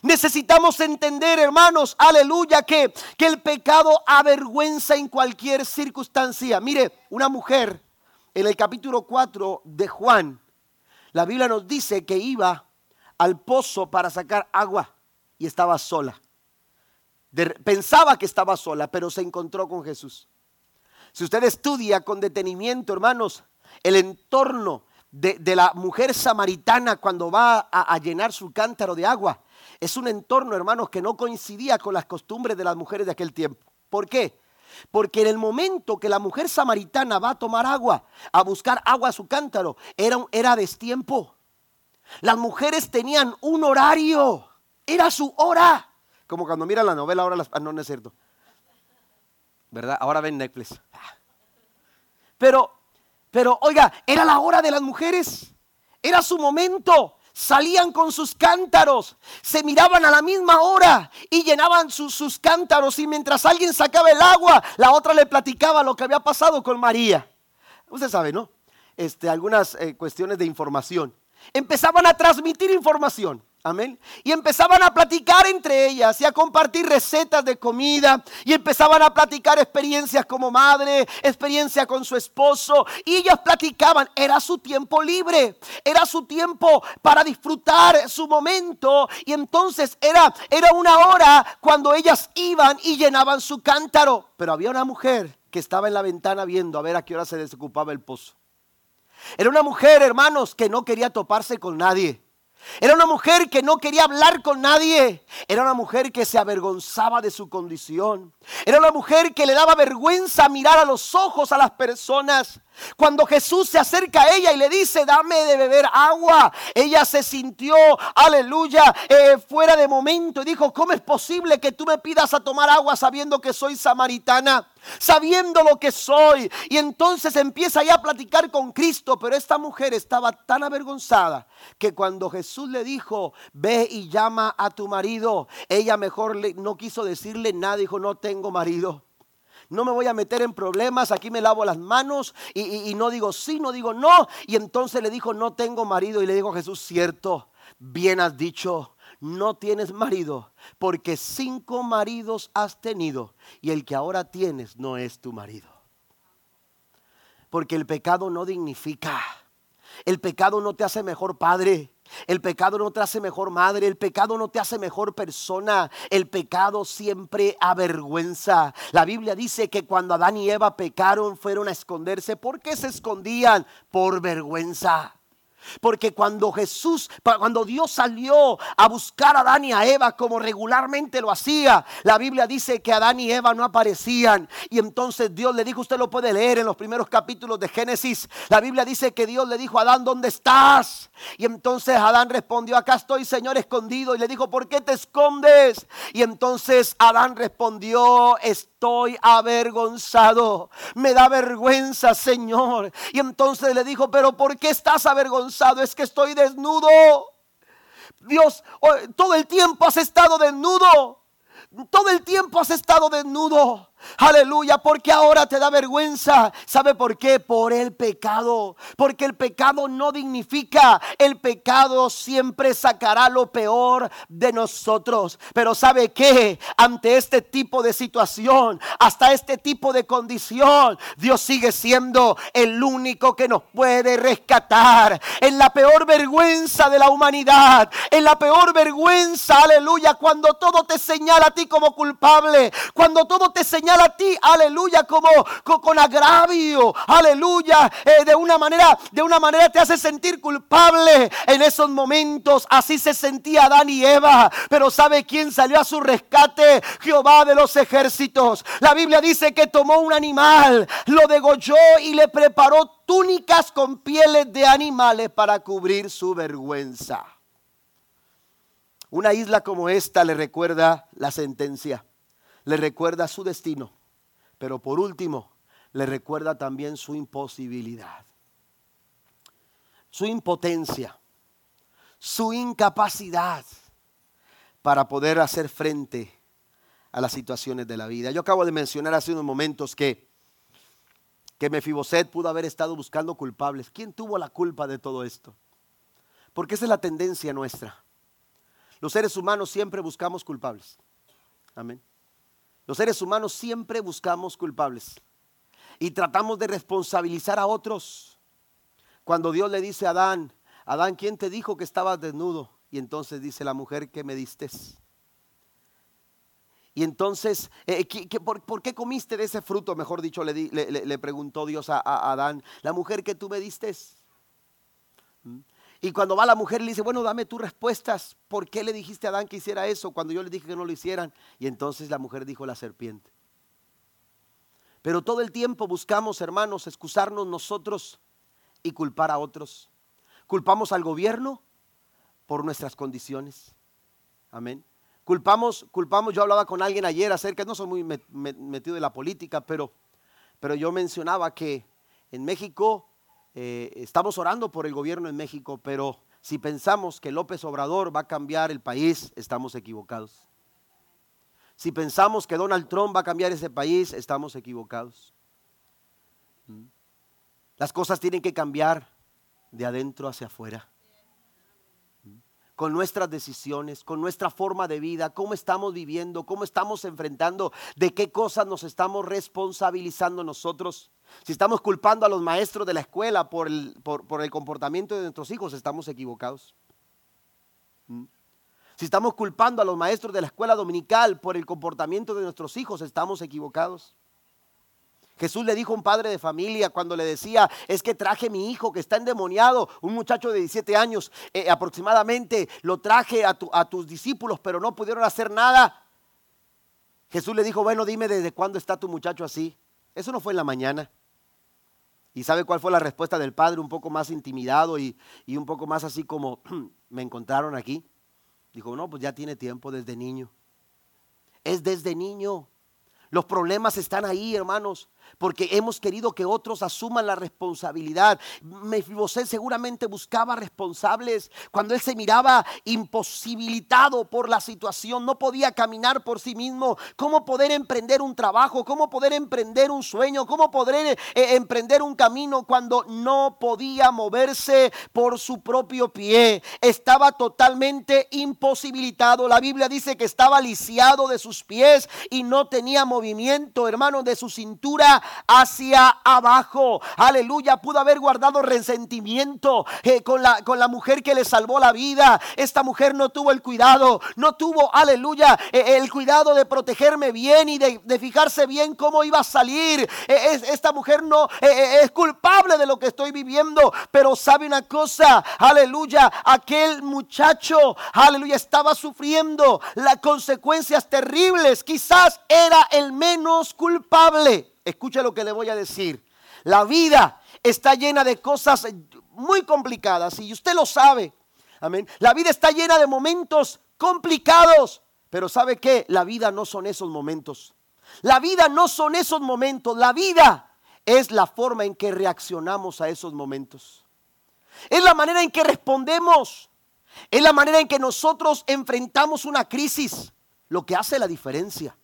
Necesitamos entender, hermanos, aleluya, que, que el pecado avergüenza en cualquier circunstancia. Mire, una mujer en el capítulo 4 de Juan, la Biblia nos dice que iba al pozo para sacar agua y estaba sola. pensaba que estaba sola, pero se encontró con Jesús. Si usted estudia con detenimiento, hermanos, el entorno de, la mujer samaritana cuando va a, llenar su cántaro de agua. Es un entorno, hermanos, que no coincidía con las costumbres de las mujeres de aquel tiempo. ¿Por qué? Porque en el momento que la mujer samaritana va a tomar agua, a buscar agua a su cántaro, era, era destiempo. Las mujeres tenían un horario, era su hora. Como cuando miran la novela, ahora las... Ah, no, no es cierto. ¿Verdad? Ahora ven Netflix. Pero pero oiga, era la hora de las mujeres. Era su momento. Salían con sus cántaros, se miraban a la misma hora y llenaban sus, cántaros y mientras alguien sacaba el agua, la otra le platicaba lo que había pasado con María. Usted sabe, ¿no? Este, algunas eh, cuestiones de información. Empezaban a transmitir información. Amén. Y empezaban a platicar entre ellas y a compartir recetas de comida. Y empezaban a platicar experiencias como madre, experiencia con su esposo. Y ellas platicaban. Era su tiempo libre. Era su tiempo para disfrutar su momento. Y entonces era, era una hora cuando ellas iban y llenaban su cántaro. Pero había una mujer que estaba en la ventana viendo a ver a qué hora se desocupaba el pozo. Era una mujer, hermanos, que no quería toparse con nadie. Era una mujer que no quería hablar con nadie. Era una mujer que se avergonzaba de su condición. Era una mujer que le daba vergüenza mirar a los ojos a las personas. Cuando Jesús se acerca a ella y le dice, dame de beber agua, ella se sintió, aleluya, eh, fuera de momento y dijo, ¿cómo es posible que tú me pidas a tomar agua sabiendo que soy samaritana? Sabiendo lo que soy. Y entonces empieza ya a platicar con Cristo, pero esta mujer estaba tan avergonzada que cuando Jesús le dijo, ve y llama a tu marido, ella mejor no quiso decirle nada, dijo, no tengo marido no me voy a meter en problemas, aquí me lavo las manos y, no digo sí, no digo no. Y entonces le dijo, no tengo marido. Y le dijo Jesús, cierto, bien has dicho, no tienes marido, porque cinco maridos has tenido y el que ahora tienes no es tu marido. Porque el pecado no dignifica, el pecado no te hace mejor padre. El pecado no te hace mejor madre, el pecado no te hace mejor persona, el pecado siempre avergüenza. La Biblia dice que cuando Adán y Eva pecaron fueron a esconderse. ¿Por qué se escondían? Por vergüenza. Porque cuando Jesús, cuando Dios salió a buscar a Adán y a Eva como regularmente lo hacía, la Biblia dice que Adán y Eva no aparecían. Y entonces Dios le dijo, usted lo puede leer en los primeros capítulos de Génesis. La Biblia dice que Dios le dijo a Adán, ¿dónde estás? Y entonces Adán respondió, acá estoy, Señor, escondido. Y le dijo, ¿por qué te escondes? Y entonces Adán respondió, estoy avergonzado. Me da vergüenza, Señor. Y entonces le dijo, pero ¿por qué estás avergonzado? Es que estoy desnudo. Dios, oh, todo el tiempo has estado desnudo. Todo el tiempo has estado desnudo. Aleluya, porque ahora te da vergüenza. ¿Sabe por qué? Por el pecado. Porque el pecado no dignifica. El pecado siempre sacará lo peor de nosotros. Pero ¿sabe qué? Ante este tipo de situación, hasta este tipo de condición, Dios sigue siendo el único que nos puede rescatar. En la peor vergüenza de la humanidad. En la peor vergüenza, aleluya, cuando todo te señala a ti como culpable. Cuando todo te señala a ti, aleluya, como con, agravio, aleluya, eh, de una manera, de una manera te hace sentir culpable en esos momentos. Así se sentía Adán y Eva, pero ¿sabe quién salió a su rescate? Jehová de los ejércitos. La Biblia dice que tomó un animal, lo degolló y le preparó túnicas con pieles de animales para cubrir su vergüenza. Una isla como esta le recuerda la sentencia le recuerda su destino, pero por último, le recuerda también su imposibilidad, su impotencia, su incapacidad para poder hacer frente a las situaciones de la vida. Yo acabo de mencionar hace unos momentos que, que Mefiboset pudo haber estado buscando culpables. ¿Quién tuvo la culpa de todo esto? Porque esa es la tendencia nuestra. Los seres humanos siempre buscamos culpables. Amén. Los seres humanos siempre buscamos culpables y tratamos de responsabilizar a otros. Cuando Dios le dice a Adán, Adán, ¿quién te dijo que estabas desnudo? Y entonces dice la mujer que me diste. Y entonces, eh, por, qué comiste de ese fruto? Mejor dicho, le, preguntó Dios a, a, Adán, la mujer que tú me diste. ¿Mm? Y cuando va la mujer le dice, bueno, dame tus respuestas. ¿Por qué le dijiste a Adán que hiciera eso cuando yo le dije que no lo hicieran? Y entonces la mujer dijo la serpiente. Pero todo el tiempo buscamos, hermanos, excusarnos nosotros y culpar a otros. Culpamos al gobierno por nuestras condiciones. Amén. Culpamos, culpamos, yo hablaba con alguien ayer acerca, no soy muy metido en la política, pero, pero yo mencionaba que en México eh, estamos orando por el gobierno en México, pero si pensamos que López Obrador va a cambiar el país, estamos equivocados. Si pensamos que Donald Trump va a cambiar ese país, estamos equivocados. ¿Mm? Las cosas tienen que cambiar de adentro hacia afuera con nuestras decisiones, con nuestra forma de vida, cómo estamos viviendo, cómo estamos enfrentando, de qué cosas nos estamos responsabilizando nosotros. Si estamos culpando a los maestros de la escuela por el, por, el comportamiento de nuestros hijos, estamos equivocados. ¿Mm? Si estamos culpando a los maestros de la escuela dominical por el comportamiento de nuestros hijos, estamos equivocados. Jesús le dijo a un padre de familia cuando le decía, es que traje mi hijo que está endemoniado, un muchacho de 17 años eh, aproximadamente, lo traje a, a tus discípulos, pero no pudieron hacer nada. Jesús le dijo, bueno, dime desde cuándo está tu muchacho así. Eso no fue en la mañana. ¿Y sabe cuál fue la respuesta del padre? Un poco más intimidado y, y un poco más así como, me encontraron aquí. Dijo, no, pues ya tiene tiempo desde niño. Es desde niño. Los problemas están ahí, hermanos porque hemos querido que otros asuman la responsabilidad. Mefiboset seguramente buscaba responsables cuando él se miraba imposibilitado por la situación, no podía caminar por sí mismo. ¿Cómo poder emprender un trabajo? ¿Cómo poder emprender un sueño? ¿Cómo poder eh, emprender un camino cuando no podía moverse por su propio pie? Estaba totalmente imposibilitado. La Biblia dice que estaba lisiado de sus pies y no tenía movimiento, hermano, de su cintura hacia abajo. Aleluya, pudo haber guardado resentimiento eh, con, la, con la mujer que le salvó la vida. Esta mujer no tuvo el cuidado, no tuvo, aleluya, eh, el cuidado de protegerme bien y de, fijarse bien cómo iba a salir. Eh, esta mujer no es culpable de lo que estoy viviendo, pero sabe una cosa, aleluya, aquel muchacho, aleluya, estaba sufriendo las consecuencias terribles. Quizás era el menos culpable. Escuche lo que le voy a decir. La vida está llena de cosas muy complicadas y usted lo sabe. Amén. La vida está llena de momentos complicados. Pero ¿sabe qué? La vida no son esos momentos. La vida no son esos momentos. La vida es la forma en que reaccionamos a esos momentos. Es la manera en que respondemos. Es la manera en que nosotros enfrentamos una crisis. Lo que hace la diferencia.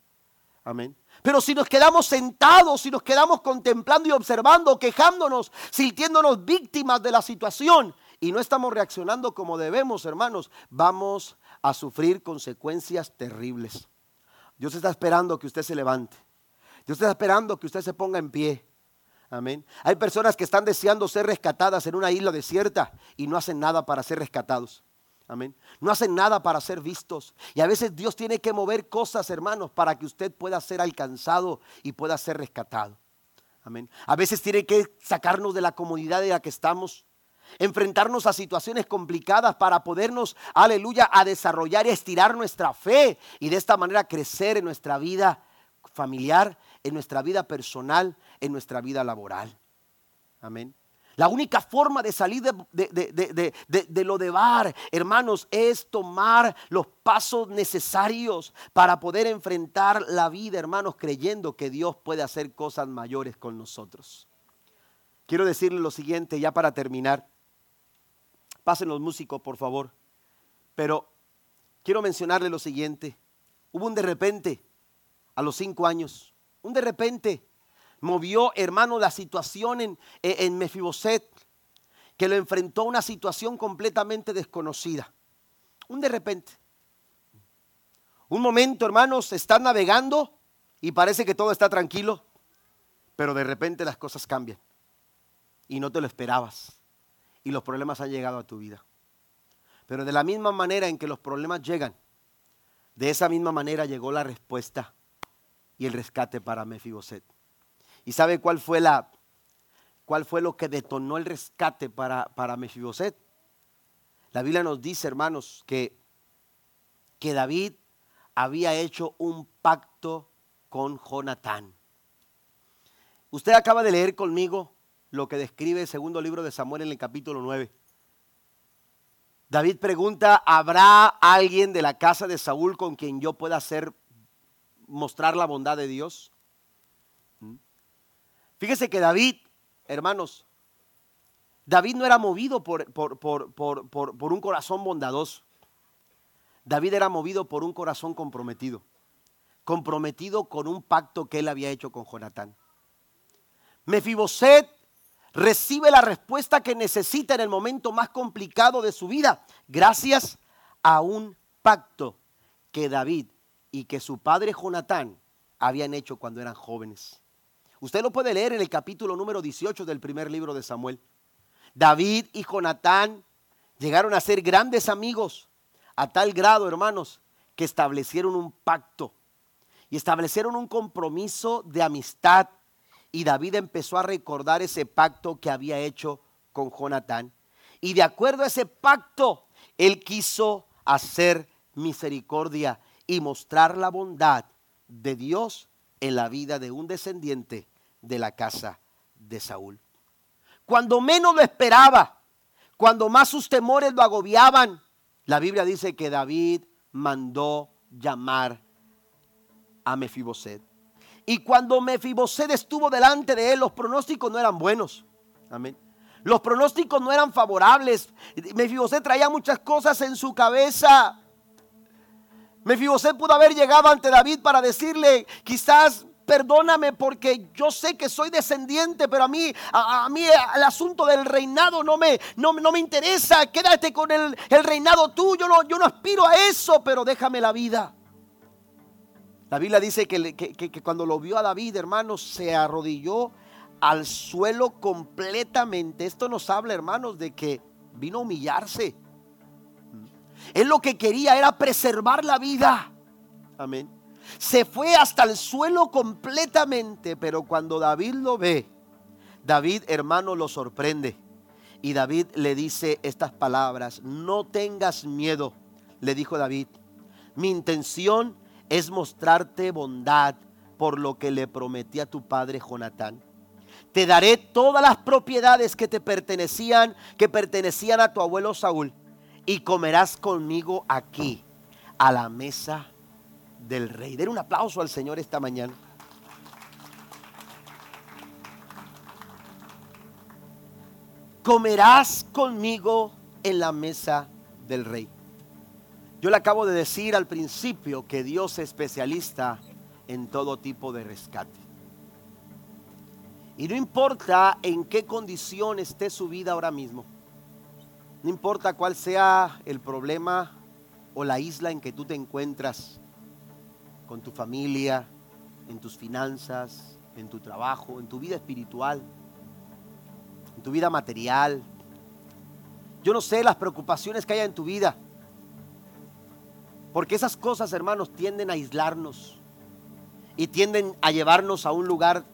Amén. Pero si nos quedamos sentados, si nos quedamos contemplando y observando, quejándonos, sintiéndonos víctimas de la situación y no estamos reaccionando como debemos, hermanos, vamos a sufrir consecuencias terribles. Dios está esperando que usted se levante. Dios está esperando que usted se ponga en pie. Amén. Hay personas que están deseando ser rescatadas en una isla desierta y no hacen nada para ser rescatados. Amén. No hacen nada para ser vistos. Y a veces Dios tiene que mover cosas, hermanos, para que usted pueda ser alcanzado y pueda ser rescatado. Amén. A veces tiene que sacarnos de la comodidad de la que estamos. Enfrentarnos a situaciones complicadas para podernos, aleluya, a desarrollar y estirar nuestra fe y de esta manera crecer en nuestra vida familiar, en nuestra vida personal, en nuestra vida laboral. Amén. La única forma de salir de, lo de bar, hermanos, es tomar los pasos necesarios para poder enfrentar la vida, hermanos, creyendo que Dios puede hacer cosas mayores con nosotros. Quiero decirle lo siguiente, ya para terminar. Pasen los músicos, por favor. Pero quiero mencionarle lo siguiente. Hubo un de repente, a los cinco años, un de repente movió, hermano, la situación en, en Mefiboset, que lo enfrentó a una situación completamente desconocida. Un de repente. Un momento, hermanos, estás navegando y parece que todo está tranquilo, pero de repente las cosas cambian y no te lo esperabas y los problemas han llegado a tu vida. Pero de la misma manera en que los problemas llegan, de esa misma manera llegó la respuesta y el rescate para Mefiboset. ¿Y sabe cuál fue la cuál fue lo que detonó el rescate para, para Mefiboset? La Biblia nos dice, hermanos, que, que David había hecho un pacto con Jonatán. Usted acaba de leer conmigo lo que describe el segundo libro de Samuel en el capítulo 9. David pregunta, ¿habrá alguien de la casa de Saúl con quien yo pueda hacer mostrar la bondad de Dios? Fíjese que David, hermanos, David no era movido por, por, un corazón bondadoso. David era movido por un corazón comprometido. Comprometido con un pacto que él había hecho con Jonatán. Mefiboset recibe la respuesta que necesita en el momento más complicado de su vida, gracias a un pacto que David y que su padre Jonatán habían hecho cuando eran jóvenes. Usted lo puede leer en el capítulo número 18 del primer libro de Samuel. David y Jonatán llegaron a ser grandes amigos a tal grado, hermanos, que establecieron un pacto y establecieron un compromiso de amistad. Y David empezó a recordar ese pacto que había hecho con Jonatán. Y de acuerdo a ese pacto, él quiso hacer misericordia y mostrar la bondad de Dios en la vida de un descendiente de la casa de Saúl. cuando menos lo esperaba, cuando más sus temores lo agobiaban, la Biblia dice que David mandó llamar a Mefiboset. Y cuando Mefiboset estuvo delante de él, los pronósticos no eran buenos. Amén. Los pronósticos no eran favorables. Mefiboset traía muchas cosas en su cabeza. Mefiboset pudo haber llegado ante David para decirle, quizás perdóname porque yo sé que soy descendiente, pero a mí, a, mí el asunto del reinado no me, no, me interesa. Quédate con el, reinado tú, yo no, yo no aspiro a eso, pero déjame la vida. La Biblia dice que, que, cuando lo vio a David, hermanos, se arrodilló al suelo completamente. Esto nos habla, hermanos, de que vino a humillarse. Él lo que quería era preservar la vida. Amén. Se fue hasta el suelo completamente, pero cuando David lo ve, David hermano lo sorprende. Y David le dice estas palabras, no tengas miedo, le dijo David. Mi intención es mostrarte bondad por lo que le prometí a tu padre Jonatán. Te daré todas las propiedades que te pertenecían, que pertenecían a tu abuelo Saúl, y comerás conmigo aquí, a la mesa del rey. Den un aplauso al Señor esta mañana. Comerás conmigo en la mesa del rey. Yo le acabo de decir al principio que Dios es especialista en todo tipo de rescate. Y no importa en qué condición esté su vida ahora mismo. No importa cuál sea el problema o la isla en que tú te encuentras con tu familia, en tus finanzas, en tu trabajo, en tu vida espiritual, en tu vida material. Yo no sé las preocupaciones que haya en tu vida. Porque esas cosas, hermanos, tienden a aislarnos y tienden a llevarnos a un lugar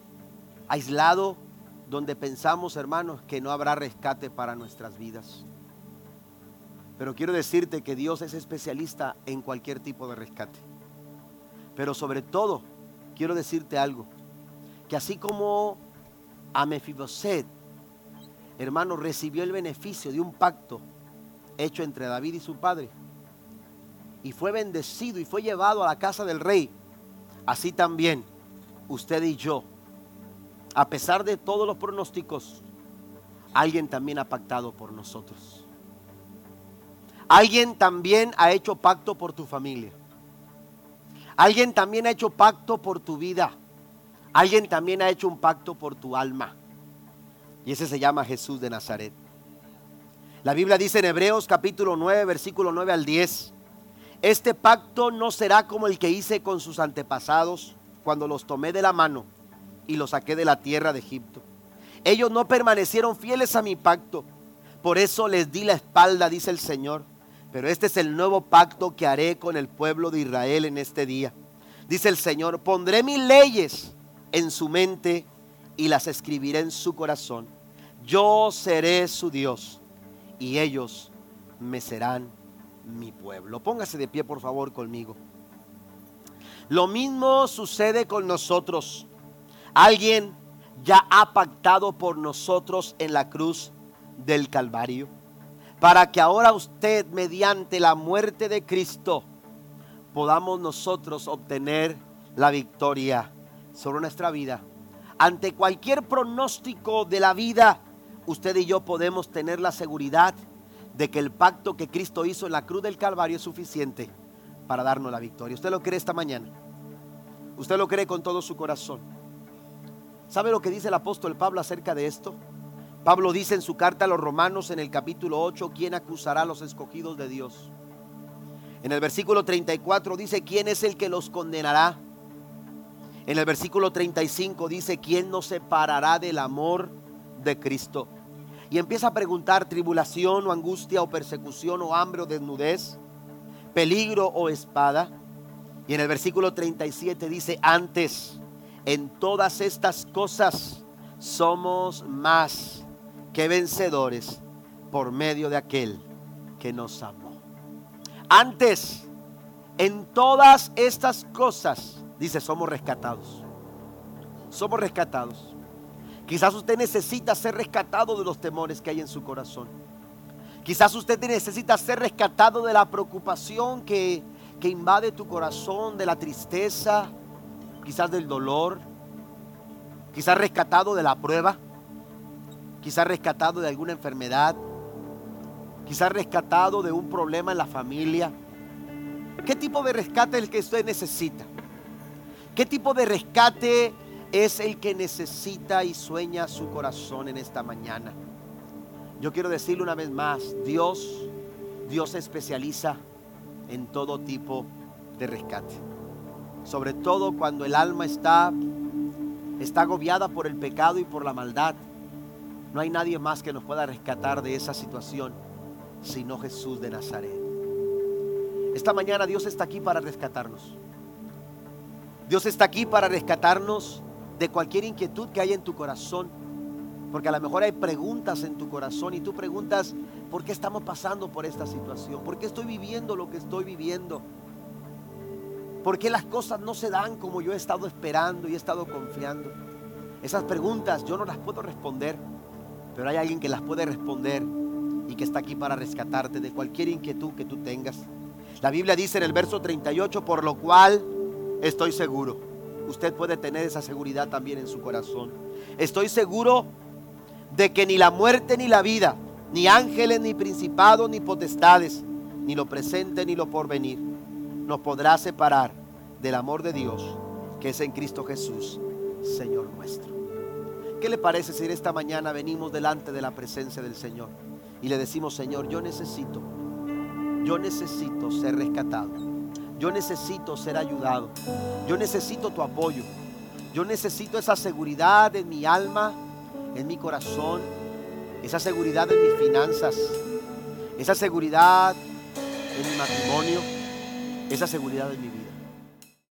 aislado donde pensamos, hermanos, que no habrá rescate para nuestras vidas. Pero quiero decirte que Dios es especialista en cualquier tipo de rescate. Pero sobre todo, quiero decirte algo, que así como a Mefiboset, hermano, recibió el beneficio de un pacto hecho entre David y su padre, y fue bendecido y fue llevado a la casa del rey, así también usted y yo, a pesar de todos los pronósticos, alguien también ha pactado por nosotros. Alguien también ha hecho pacto por tu familia. Alguien también ha hecho pacto por tu vida. Alguien también ha hecho un pacto por tu alma. Y ese se llama Jesús de Nazaret. La Biblia dice en Hebreos capítulo 9, versículo 9 al 10, este pacto no será como el que hice con sus antepasados cuando los tomé de la mano y los saqué de la tierra de Egipto. Ellos no permanecieron fieles a mi pacto, por eso les di la espalda, dice el Señor. Pero este es el nuevo pacto que haré con el pueblo de Israel en este día. Dice el Señor, pondré mis leyes en su mente y las escribiré en su corazón. Yo seré su Dios y ellos me serán mi pueblo. Póngase de pie por favor conmigo. Lo mismo sucede con nosotros. Alguien ya ha pactado por nosotros en la cruz del Calvario para que ahora usted, mediante la muerte de Cristo, podamos nosotros obtener la victoria sobre nuestra vida. Ante cualquier pronóstico de la vida, usted y yo podemos tener la seguridad de que el pacto que Cristo hizo en la cruz del Calvario es suficiente para darnos la victoria. ¿Usted lo cree esta mañana? ¿Usted lo cree con todo su corazón? ¿Sabe lo que dice el apóstol Pablo acerca de esto? Pablo dice en su carta a los romanos en el capítulo 8, ¿quién acusará a los escogidos de Dios? En el versículo 34 dice, ¿quién es el que los condenará? En el versículo 35 dice, ¿quién nos separará del amor de Cristo? Y empieza a preguntar, tribulación o angustia o persecución o hambre o desnudez, peligro o espada. Y en el versículo 37 dice, antes, en todas estas cosas somos más que vencedores por medio de aquel que nos amó. Antes, en todas estas cosas, dice, somos rescatados. Somos rescatados. Quizás usted necesita ser rescatado de los temores que hay en su corazón. Quizás usted necesita ser rescatado de la preocupación que, que invade tu corazón, de la tristeza, quizás del dolor, quizás rescatado de la prueba, quizás rescatado de alguna enfermedad, quizás rescatado de un problema en la familia. ¿Qué tipo de rescate es el que usted necesita? ¿Qué tipo de rescate es el que necesita y sueña su corazón en esta mañana? Yo quiero decirle una vez más, Dios, Dios se especializa en todo tipo de rescate. Sobre todo cuando el alma está está agobiada por el pecado y por la maldad. No hay nadie más que nos pueda rescatar de esa situación sino Jesús de Nazaret. Esta mañana Dios está aquí para rescatarnos. Dios está aquí para rescatarnos de cualquier inquietud que haya en tu corazón. Porque a lo mejor hay preguntas en tu corazón y tú preguntas, ¿por qué estamos pasando por esta situación? ¿Por qué estoy viviendo lo que estoy viviendo? ¿Por qué las cosas no se dan como yo he estado esperando y he estado confiando? Esas preguntas yo no las puedo responder, pero hay alguien que las puede responder y que está aquí para rescatarte de cualquier inquietud que tú tengas. La Biblia dice en el verso 38, por lo cual estoy seguro. Usted puede tener esa seguridad también en su corazón. Estoy seguro de que ni la muerte ni la vida, ni ángeles, ni principados, ni potestades, ni lo presente, ni lo porvenir, nos podrá separar del amor de Dios que es en Cristo Jesús, Señor nuestro. ¿Qué le parece si esta mañana venimos delante de la presencia del Señor y le decimos, Señor, yo necesito, yo necesito ser rescatado, yo necesito ser ayudado, yo necesito tu apoyo, yo necesito esa seguridad en mi alma, en mi corazón, esa seguridad en mis finanzas, esa seguridad en mi matrimonio, esa seguridad en mi vida.